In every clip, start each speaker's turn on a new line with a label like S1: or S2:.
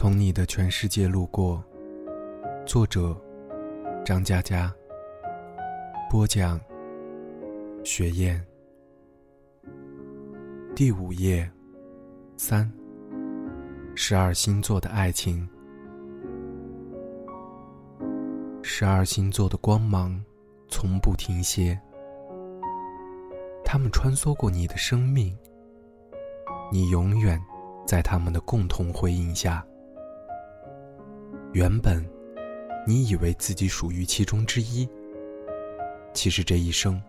S1: 从你的全世界路过。作者：张嘉佳。播讲：雪雁。第五页，三。十二星座的爱情。十二星座的光芒从不停歇，他们穿梭过你的生命，你永远在他们的共同回应下。原本，你以为自己属于其中之一，其实这一生，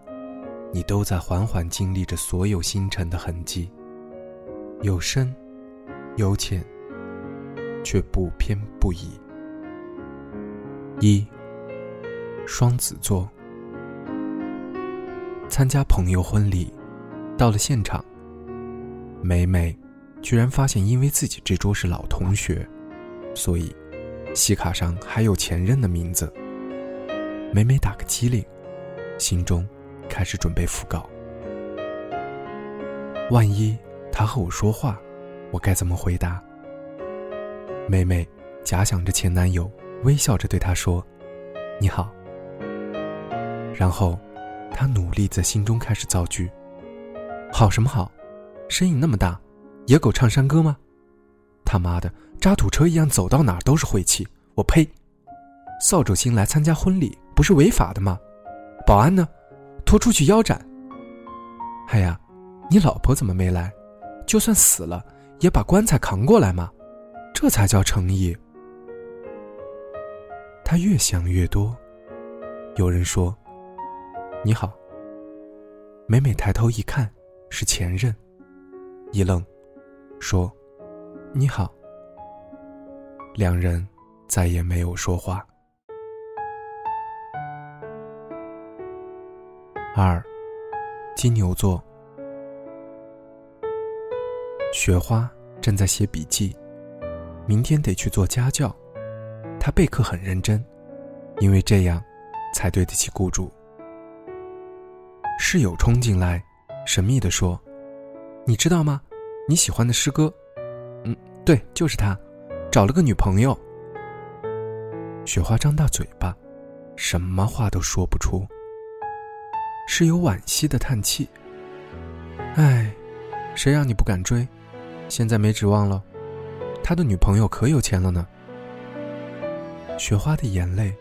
S1: 你都在缓缓经历着所有星辰的痕迹，有深，有浅，却不偏不倚。一。双子座参加朋友婚礼，到了现场，美美居然发现，因为自己这桌是老同学，所以喜卡上还有前任的名字。美美打个机灵，心中开始准备复稿。万一他和我说话，我该怎么回答？美美假想着前男友，微笑着对他说：“你好。”然后，他努力在心中开始造句：“好什么好？身影那么大，野狗唱山歌吗？他妈的，渣土车一样走到哪儿都是晦气！我呸！扫帚星来参加婚礼不是违法的吗？保安呢？拖出去腰斩！哎呀，你老婆怎么没来？就算死了，也把棺材扛过来嘛？这才叫诚意！”他越想越多，有人说。你好。美美抬头一看，是前任，一愣，说：“你好。”两人再也没有说话。二，金牛座。雪花正在写笔记，明天得去做家教，她备课很认真，因为这样，才对得起雇主。室友冲进来，神秘地说：“你知道吗？你喜欢的诗歌，对，就是他，找了个女朋友。”雪花张大嘴巴，什么话都说不出。室友惋惜的叹气：“哎，谁让你不敢追？现在没指望了。他的女朋友可有钱了呢。”雪花的眼泪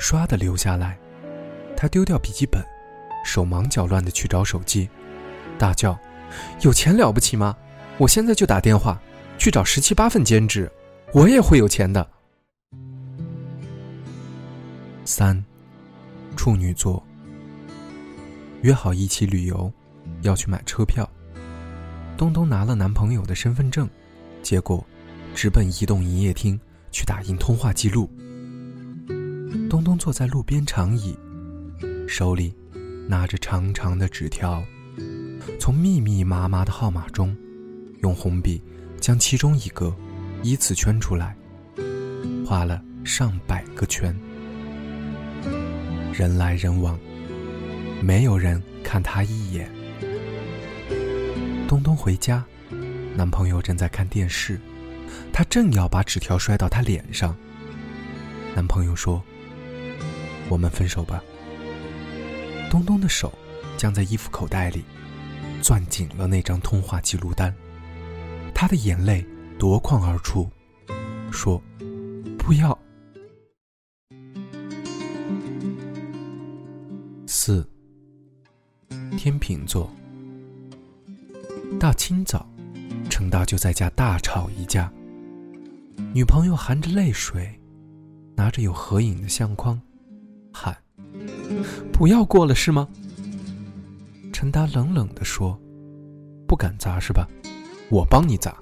S1: 唰的流下来，他丢掉笔记本。手忙脚乱的去找手机，大叫：“有钱了不起吗？我现在就打电话去找十七八份兼职，我也会有钱的。”三，处女座约好一起旅游，要去买车票。东东拿了男朋友的身份证，结果直奔移动营业厅去打印通话记录。东东坐在路边长椅，手里。拿着长长的纸条，从密密麻麻的号码中，用红笔将其中一个依次圈出来，画了上百个圈。人来人往，没有人看他一眼。东东回家，男朋友正在看电视，他正要把纸条摔到他脸上。男朋友说：“我们分手吧。”东东的手将在衣服口袋里攥紧了那张通话记录单，他的眼泪夺眶而出，说：“不要。”四，天秤座。大清早，程大就在家大吵一架，女朋友含着泪水，拿着有合影的相框，喊。不要过了是吗？陈达冷冷地说：“不敢砸是吧？我帮你砸。”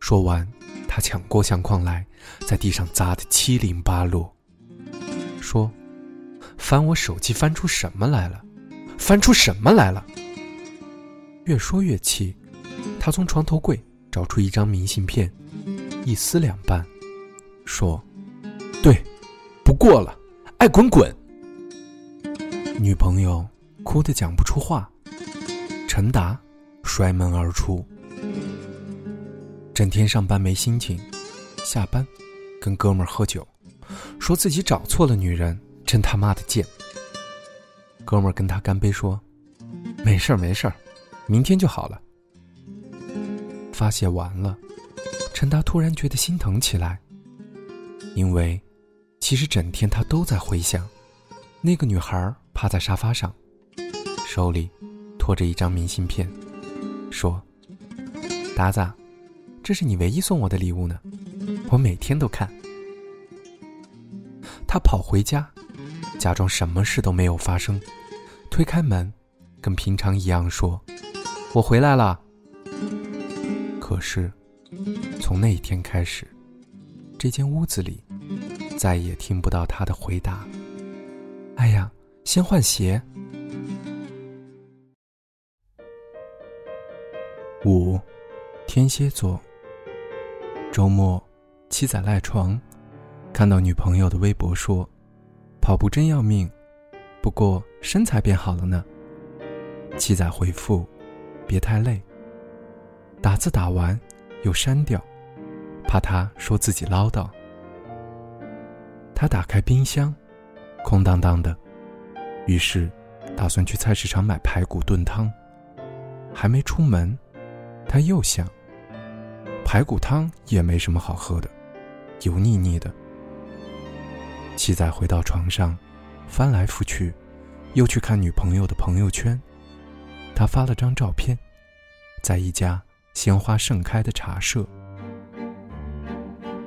S1: 说完，他抢过相框来，在地上砸得七零八落。说：“翻我手机，翻出什么来了？翻出什么来了？”越说越气，他从床头柜找出一张明信片，一撕两半，说：“对，不过了，爱滚滚。”女朋友哭得讲不出话，陈达摔门而出。整天上班没心情，下班，跟哥们儿喝酒，说自己找错了女人，真他妈的贱。哥们儿跟他干杯说：“没事儿没事儿，明天就好了。”发泄完了，陈达突然觉得心疼起来，因为其实整天他都在回想，那个女孩趴在沙发上，手里托着一张明信片，说：“达子。”这是你唯一送我的礼物呢，我每天都看。他跑回家，假装什么事都没有发生，推开门，跟平常一样说：“我回来了。”可是，从那一天开始，这间屋子里再也听不到他的回答。哎呀，先换鞋。五，天蝎座。周末，七仔赖床，看到女朋友的微博说：“跑步真要命，不过身材变好了呢。”七仔回复：“别太累。”打字打完又删掉，怕他说自己唠叨。他打开冰箱，空荡荡的，于是打算去菜市场买排骨炖汤。还没出门，他又想。排骨汤也没什么好喝的，油腻腻的。七仔回到床上，翻来覆去，又去看女朋友的朋友圈。他发了张照片，在一家鲜花盛开的茶社。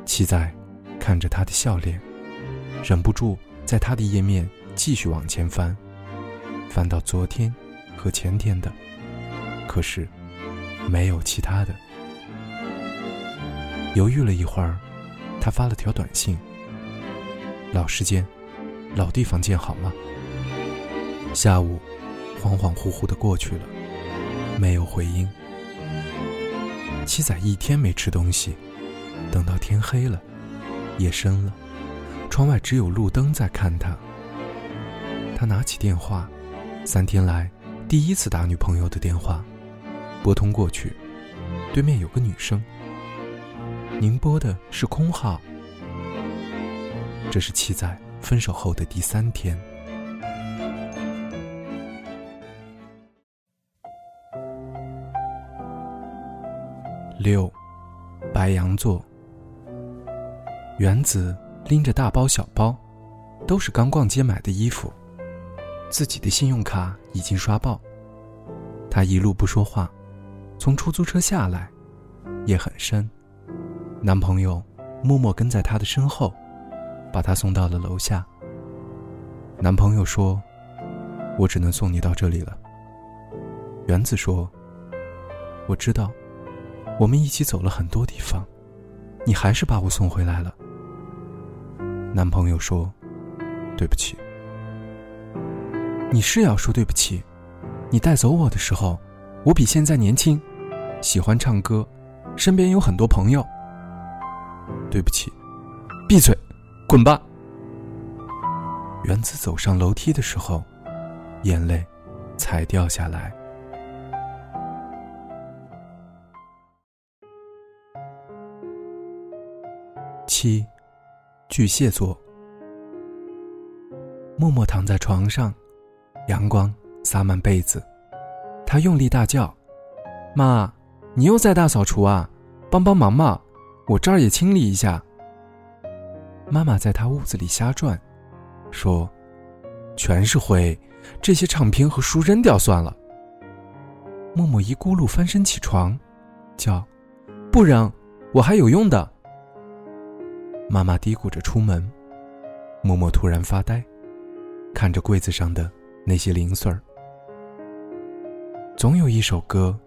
S1: 七仔看着他的笑脸，忍不住在他的页面继续往前翻，翻到昨天和前天的，可是没有其他的。犹豫了一会儿，他发了条短信：“老时间，老地方见好吗？”下午恍恍惚惚的过去了，没有回音。七仔一天没吃东西，等到天黑了，夜深了，窗外只有路灯在看他。他拿起电话，三天来第一次打女朋友的电话，拨通过去，对面有个女生。您拨的是空号。这是七仔分手后的第三天。六，白羊座。原子拎着大包小包，都是刚逛街买的衣服，自己的信用卡已经刷爆。他一路不说话，从出租车下来，夜很深。男朋友默默跟在她的身后，把她送到了楼下。男朋友说：“我只能送你到这里了。”原子说：“我知道，我们一起走了很多地方，你还是把我送回来了。”男朋友说：“对不起。”你是要说对不起。你带走我的时候，我比现在年轻，喜欢唱歌，身边有很多朋友。对不起，闭嘴，滚吧。原子走上楼梯的时候，眼泪才掉下来。七，巨蟹座。默默躺在床上，阳光洒满被子，他用力大叫：“妈，你又在大扫除啊？帮帮忙嘛！”我这儿也清理一下。妈妈在他屋子里瞎转，说：“全是灰，这些唱片和书扔掉算了。”默默一咕噜翻身起床，叫：“不扔，我还有用的。”妈妈嘀咕着出门，默默突然发呆，看着柜子上的那些零碎儿。总有一首歌，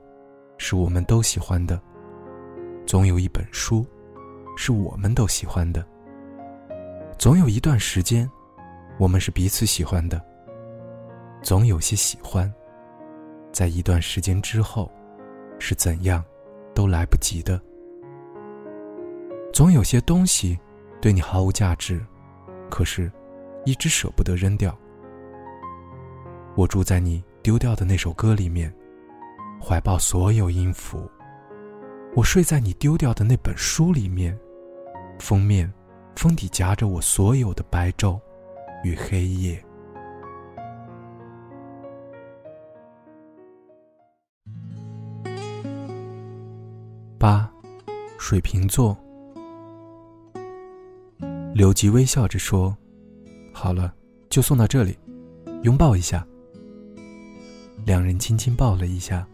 S1: 是我们都喜欢的。总有一本书，是我们都喜欢的；总有一段时间，我们是彼此喜欢的；总有些喜欢，在一段时间之后，是怎样都来不及的；总有些东西对你毫无价值，可是，一直舍不得扔掉。我住在你丢掉的那首歌里面，怀抱所有音符。我睡在你丢掉的那本书里面，封面，封底夹着我所有的白昼与黑夜。八，水瓶座。刘吉微笑着说：“好了，就送到这里，拥抱一下。”两人轻轻抱了一下，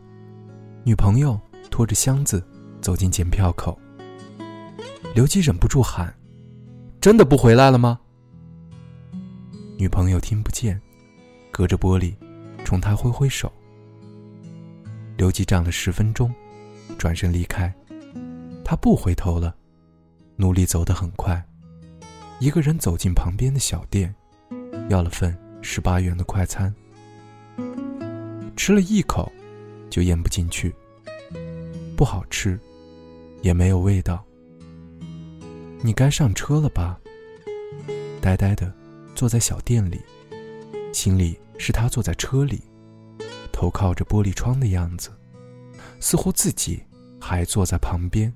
S1: 女朋友拖着箱子走进检票口。刘基忍不住喊：“真的不回来了吗？”女朋友听不见，隔着玻璃冲他挥挥手。刘基站了十分钟，转身离开。他不回头了，努力走得很快。一个人走进旁边的小店，要了份十八元的快餐。吃了一口，就咽不进去，不好吃，也没有味道。你该上车了吧？呆呆的坐在小店里，心里是他坐在车里，头靠着玻璃窗的样子，似乎自己还坐在旁边。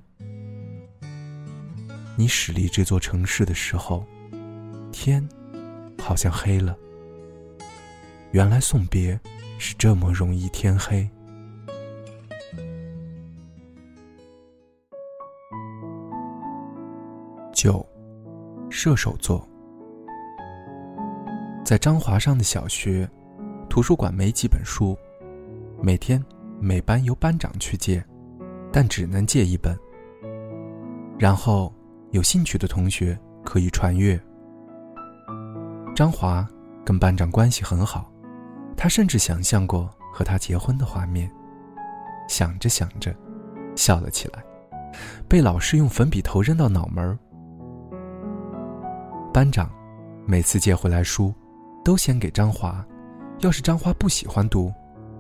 S1: 你驶离这座城市的时候，天好像黑了。原来送别是这么容易天黑。九，射手座。在张华上的小学，图书馆没几本书，每天每班由班长去借，但只能借一本。然后。有兴趣的同学可以传阅。张华跟班长关系很好，他甚至想象过和他结婚的画面。想着想着，笑了起来，被老师用粉笔头扔到脑门儿。班长每次借回来书，都先给张华，要是张华不喜欢读，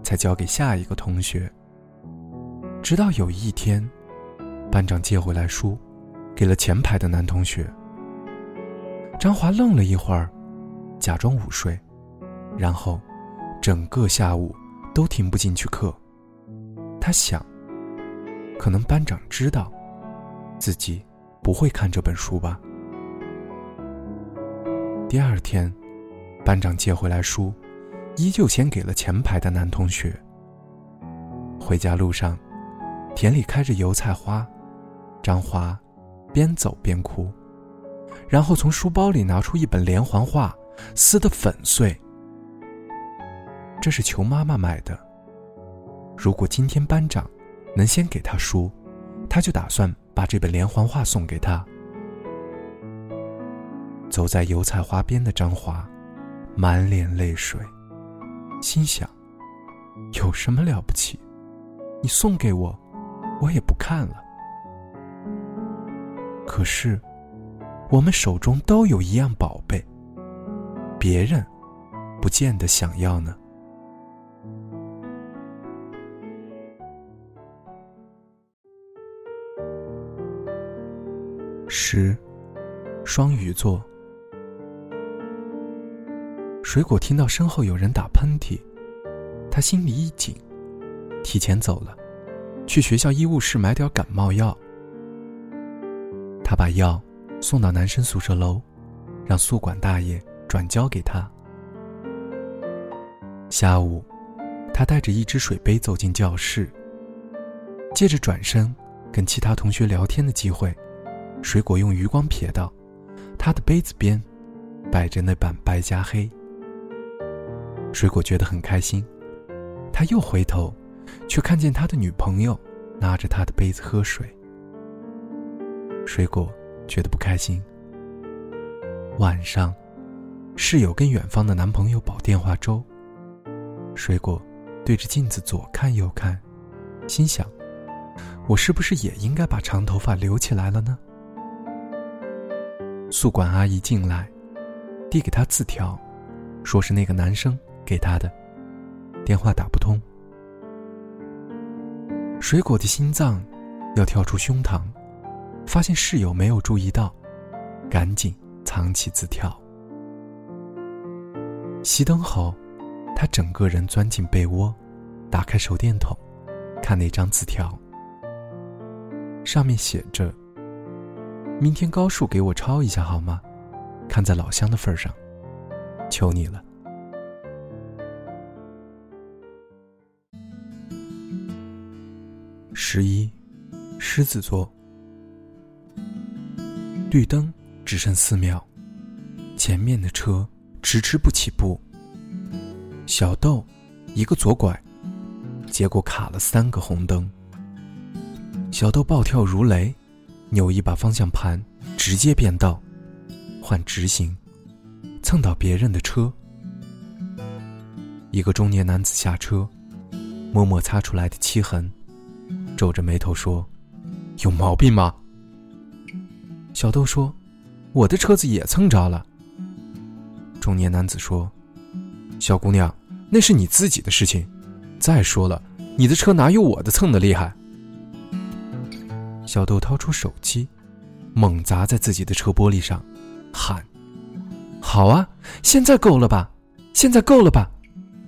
S1: 才交给下一个同学。直到有一天，班长借回来书。给了前排的男同学。张华愣了一会儿，假装午睡，然后整个下午都听不进去课。他想，可能班长知道自己不会看这本书吧。第二天，班长借回来书，依旧先给了前排的男同学。回家路上，田里开着油菜花，张华。边走边哭，然后从书包里拿出一本连环画，撕得粉碎。这是求妈妈买的。如果今天班长能先给他书，他就打算把这本连环画送给他。走在油菜花边的张华，满脸泪水，心想：有什么了不起？你送给我，我也不看了。可是，我们手中都有一样宝贝，别人不见得想要呢。十，双鱼座。水果听到身后有人打喷嚏，他心里一紧，提前走了，去学校医务室买点感冒药。他把药送到男生宿舍楼，让宿管大爷转交给他。下午，他带着一只水杯走进教室，借着转身跟其他同学聊天的机会，水果用余光瞥到，他的杯子边摆着那 bản 白加黑。水果觉得很开心，他又回头，却看见他的女朋友拿着他的杯子喝水。水果觉得不开心。晚上，室友跟远方的男朋友煲电话粥。水果对着镜子左看右看，心想：我是不是也应该把长头发留起来了呢？宿管阿姨进来，递给他字条，说是那个男生给他的，电话打不通。水果的心脏要跳出胸膛。发现室友没有注意到，赶紧藏起字条。熄灯后，他整个人钻进被窝，打开手电筒，看那张字条。上面写着：“明天高数给我抄一下好吗？看在老乡的份上，求你了。十一，狮子座。绿灯只剩四秒，前面的车迟迟不起步。小豆一个左拐，结果卡了三个红灯。小豆暴跳如雷，扭一把方向盘，直接变道，换直行，蹭到别人的车。一个中年男子下车，摸摸擦出来的漆痕。皱着眉头说：“有毛病吗？”小豆说：“我的车子也蹭着了。”中年男子说：“小姑娘，那是你自己的事情。再说了，你的车哪有我的蹭的厉害？”小豆掏出手机，猛砸在自己的车玻璃上，喊：“好啊，现在够了吧？现在够了吧？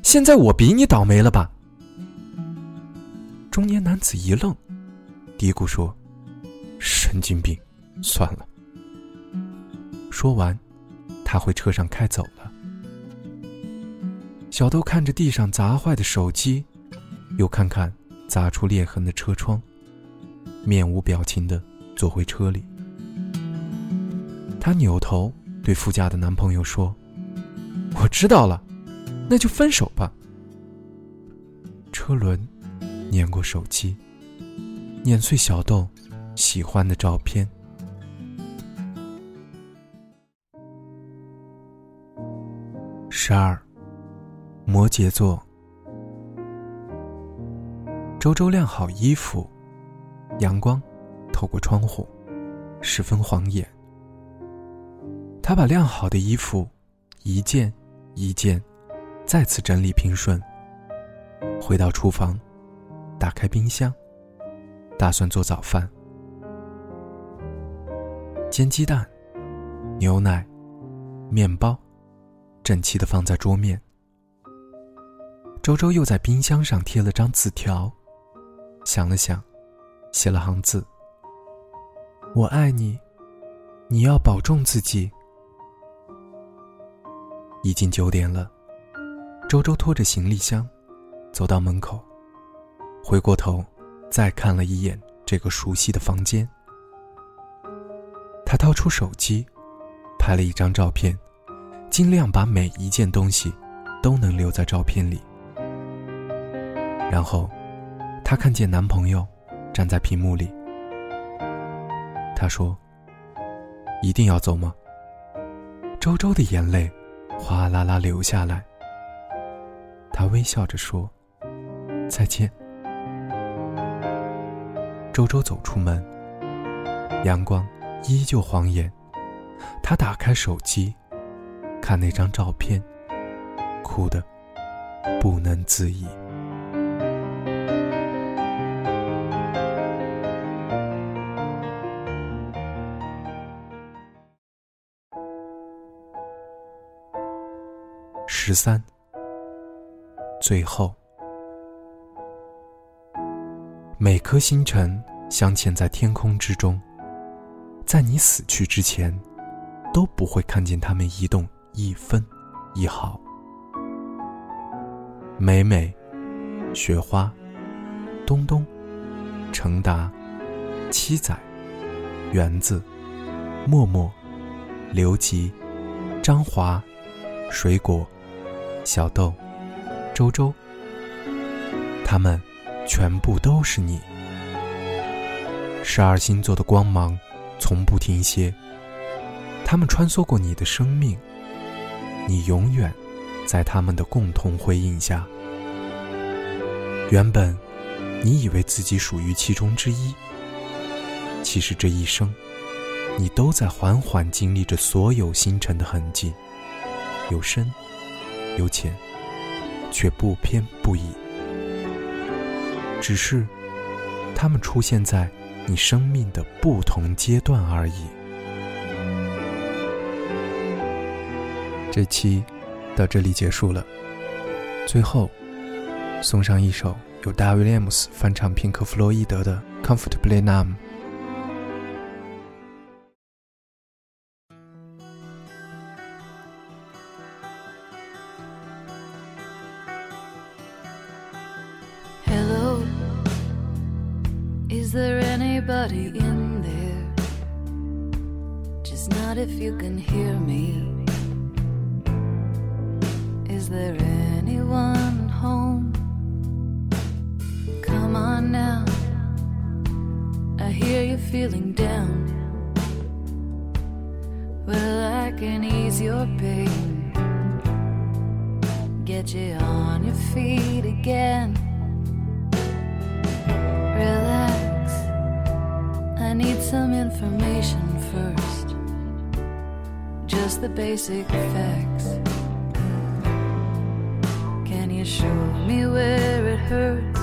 S1: 现在我比你倒霉了吧？”中年男子一愣，嘀咕说：“神经病，算了。”说完，他回车上开走了。小豆看着地上砸坏的手机，又看看砸出裂痕的车窗，面无表情的坐回车里。他扭头对副驾的男朋友说：“我知道了，那就分手吧。”车轮。碾过手机，碾碎小豆喜欢的照片。十二，摩羯座。周周晾好衣服，阳光透过窗户，十分晃眼。他把晾好的衣服一件一件再次整理平顺，回到厨房。打开冰箱，打算做早饭。煎鸡蛋、牛奶、面包，整齐的放在桌面。周周又在冰箱上贴了张字条，想了想，写了行字：“我爱你，你要保重自己。”已经九点了，周周拖着行李箱，走到门口。回过头，再看了一眼这个熟悉的房间。他掏出手机，拍了一张照片，尽量把每一件东西都能留在照片里。然后，他看见男朋友站在屏幕里。他说：“一定要走吗？”周周的眼泪哗啦啦流下来。他微笑着说：“再见。”周周走出门，阳光依旧晃眼。他打开手机，看那张照片，哭得不能自已。十三，最后。每颗星辰镶嵌在天空之中，在你死去之前，都不会看见它们移动一分一毫。美美、雪花、东东、程达、七仔、园子、默默、刘吉、张华、水果、小豆、周周，他们。全部都是你。十二星座的光芒从不停歇，他们穿梭过你的生命，你永远在他们的共同辉映下。原本你以为自己属于其中之一，其实这一生，你都在缓缓经历着所有星辰的痕迹，有深有浅，却不偏不倚。只是，他们出现在你生命的不同阶段而已。这期到这里结束了。最后，送上一首由大卫·廉姆斯翻唱平克·弗洛伊德的《Comfortably Numb》。
S2: You can hear me. Is there anyone home? Come on now. I hear you feeling down. Well, I can ease your pain. Get you on your feet again. Relax. I need some information first. Just the basic facts. Can you show me where it hurts?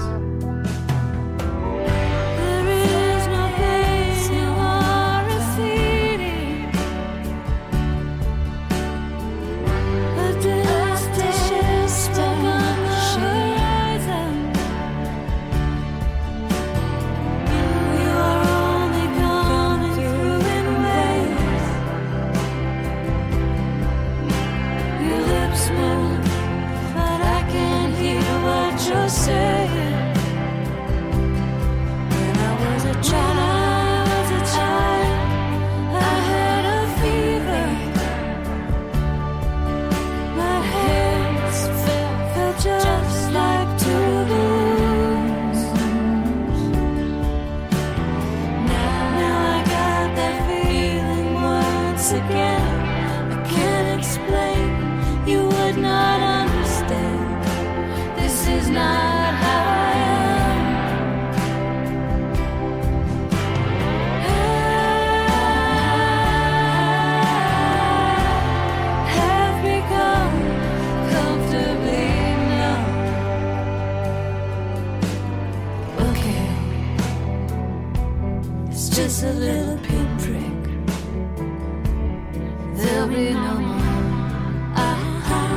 S2: Ah, ah,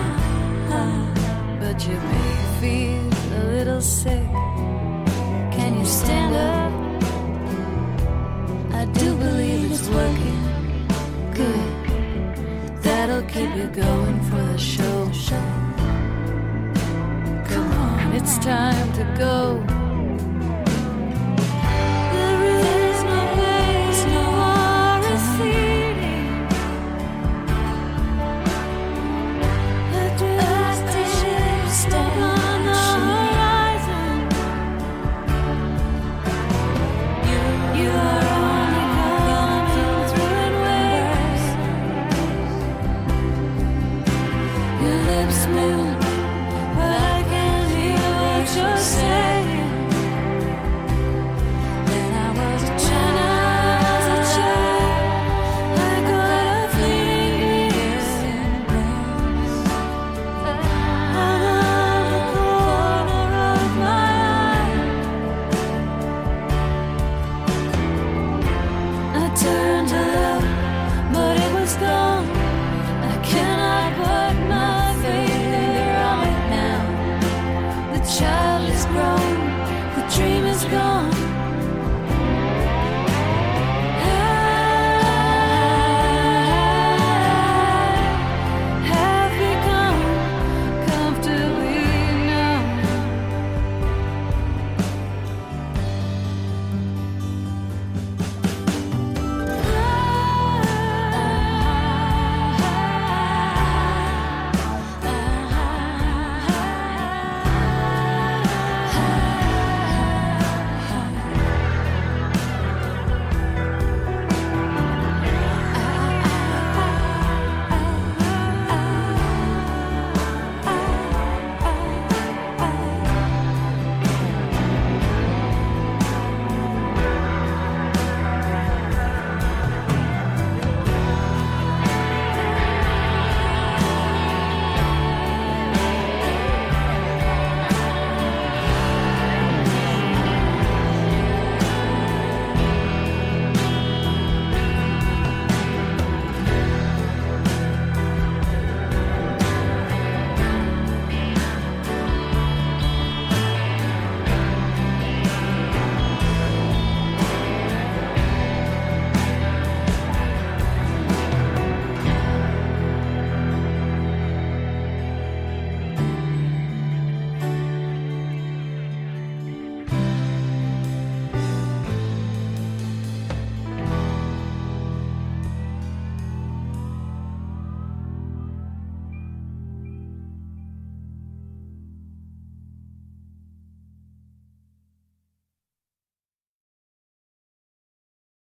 S2: ah. But you may feel a little sick. Can you stand up? I do believe it's working. Good. That'll keep you going for the show. Come on, it's time to go.